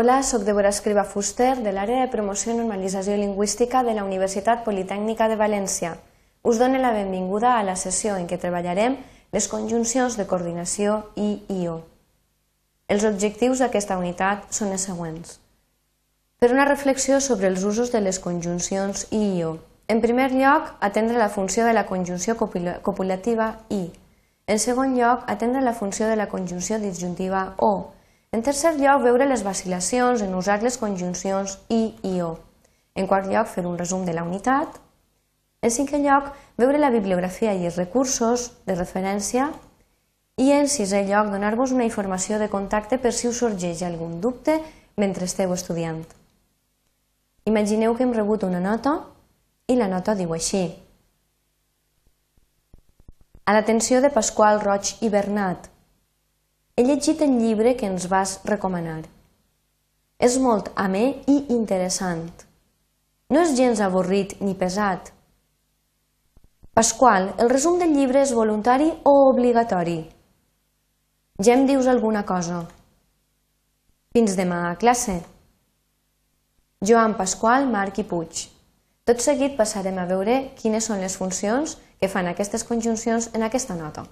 Hola, sóc Débora Escriba Fuster, de l'àrea de promoció i normalització lingüística de la Universitat Politècnica de València. Us dono la benvinguda a la sessió en què treballarem les conjuncions de coordinació i IO. Els objectius d'aquesta unitat són els següents. Per una reflexió sobre els usos de les conjuncions i IO. En primer lloc, atendre la funció de la conjunció copulativa i. En segon lloc, atendre la funció de la conjunció disjuntiva o en tercer lloc, veure les vacil·lacions en usar les conjuncions i i o. En quart lloc, fer un resum de la unitat. En cinquè lloc, veure la bibliografia i els recursos de referència. I en sisè lloc, donar-vos una informació de contacte per si us sorgeix algun dubte mentre esteu estudiant. Imagineu que hem rebut una nota i la nota diu així. A l'atenció de Pasqual Roig i Bernat, he llegit el llibre que ens vas recomanar. És molt amè i interessant. No és gens avorrit ni pesat. Pasqual, el resum del llibre és voluntari o obligatori? Ja em dius alguna cosa. Fins demà a classe. Joan Pasqual, Marc i Puig. Tot seguit passarem a veure quines són les funcions que fan aquestes conjuncions en aquesta nota.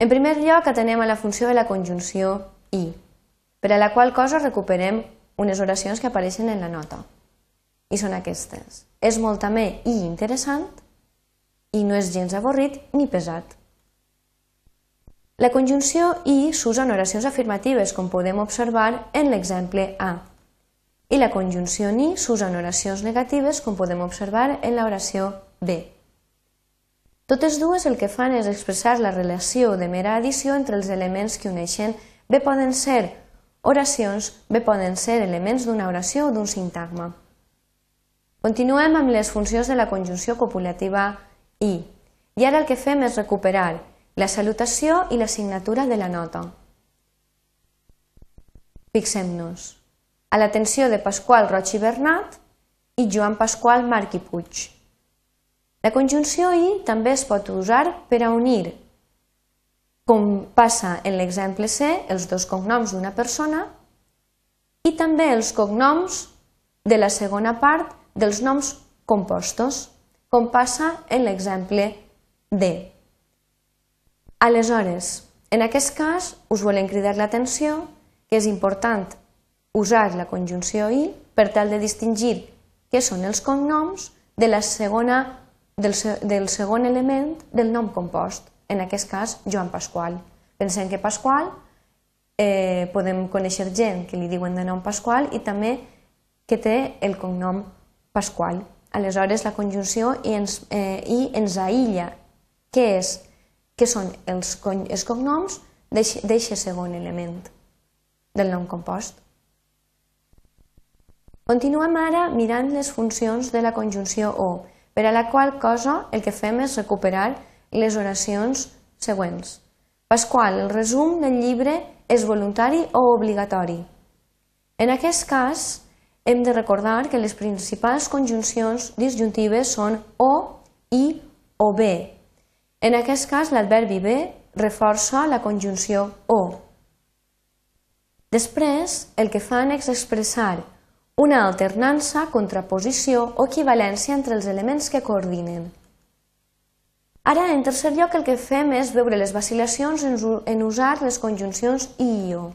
En primer lloc, atenem a la funció de la conjunció i, per a la qual cosa recuperem unes oracions que apareixen en la nota. I són aquestes. És molt amè i interessant i no és gens avorrit ni pesat. La conjunció i s'usa en oracions afirmatives, com podem observar en l'exemple A. I la conjunció ni s'usa en oracions negatives, com podem observar en l'oració B. Totes dues el que fan és expressar la relació de mera addició entre els elements que uneixen. Bé poden ser oracions, bé poden ser elements d'una oració o d'un sintagma. Continuem amb les funcions de la conjunció copulativa i. I ara el que fem és recuperar la salutació i la signatura de la nota. Fixem-nos. A l'atenció de Pasqual Roig i Bernat i Joan Pasqual Marc i Puig. La conjunció i també es pot usar per a unir, com passa en l'exemple C, els dos cognoms d'una persona i també els cognoms de la segona part dels noms compostos, com passa en l'exemple D. Aleshores, en aquest cas, us volem cridar l'atenció que és important usar la conjunció i per tal de distingir què són els cognoms de la segona del, del segon element del nom compost, en aquest cas Joan Pasqual. Pensem que Pasqual eh, podem conèixer gent que li diuen de nom Pasqual i també que té el cognom Pasqual. Aleshores, la conjunció i ens, eh, i ens aïlla què, és, què són els, els cognoms d'aquest segon element del nom compost. Continuem ara mirant les funcions de la conjunció o per a la qual cosa el que fem és recuperar les oracions següents. Pasqual, el resum del llibre és voluntari o obligatori? En aquest cas, hem de recordar que les principals conjuncions disjuntives són o, i o bé. En aquest cas, l'adverbi bé reforça la conjunció o. Després, el que fan és expressar una alternança, contraposició o equivalència entre els elements que coordinen. Ara, en tercer lloc, el que fem és veure les vacil·lacions en usar les conjuncions i o.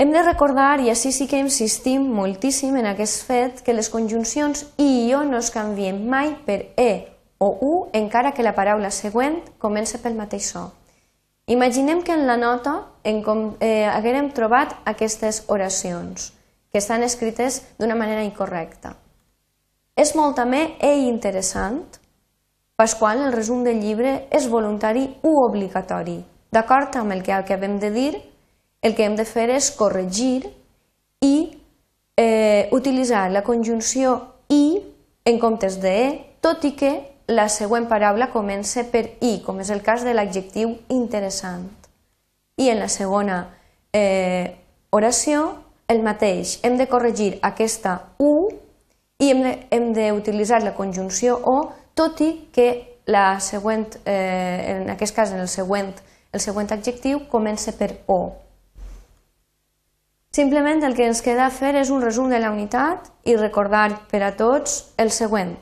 Hem de recordar, i així sí que insistim moltíssim en aquest fet, que les conjuncions i o no es canvien mai per e o u, encara que la paraula següent comença pel mateix so. Imaginem que en la nota en com, eh, haguérem trobat aquestes oracions que estan escrites d'una manera incorrecta. És molt també e interessant, Pasqual, el resum del llibre, és voluntari u obligatori. D'acord amb el que acabem de dir, el que hem de fer és corregir i eh, utilitzar la conjunció i en comptes de e, tot i que la següent paraula comença per i, com és el cas de l'adjectiu interessant. I en la segona eh, oració el mateix. Hem de corregir aquesta U i hem d'utilitzar la conjunció O, tot i que la següent, eh, en aquest cas en el següent, el següent adjectiu comença per O. Simplement el que ens queda fer és un resum de la unitat i recordar per a tots el següent.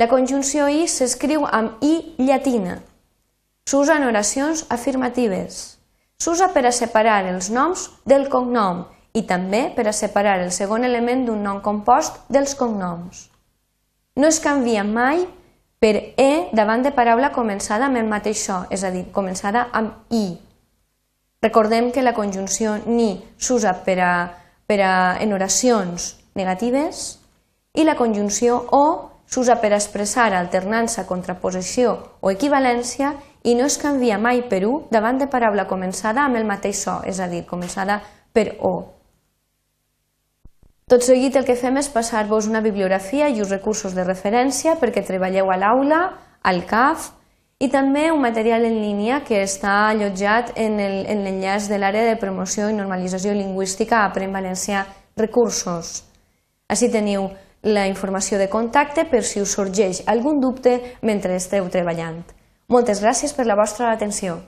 La conjunció i s'escriu amb i llatina. S'usa en oracions afirmatives. S'usa per a separar els noms del cognom i també per a separar el segon element d'un nom compost dels cognoms. No es canvia mai per e davant de paraula començada amb el mateix so, és a dir, començada amb i. Recordem que la conjunció ni s'usa per, a, per a, en oracions negatives i la conjunció o s'usa per expressar alternança, contraposició o equivalència i no es canvia mai per u davant de paraula començada amb el mateix so, és a dir, començada per o. Tot seguit el que fem és passar-vos una bibliografia i uns recursos de referència perquè treballeu a l'aula, al CAF, i també un material en línia que està allotjat en l'enllaç de l'àrea de promoció i normalització lingüística Aprèn Valencià Recursos. Així teniu la informació de contacte per si us sorgeix algun dubte mentre esteu treballant. Moltes gràcies per la vostra atenció.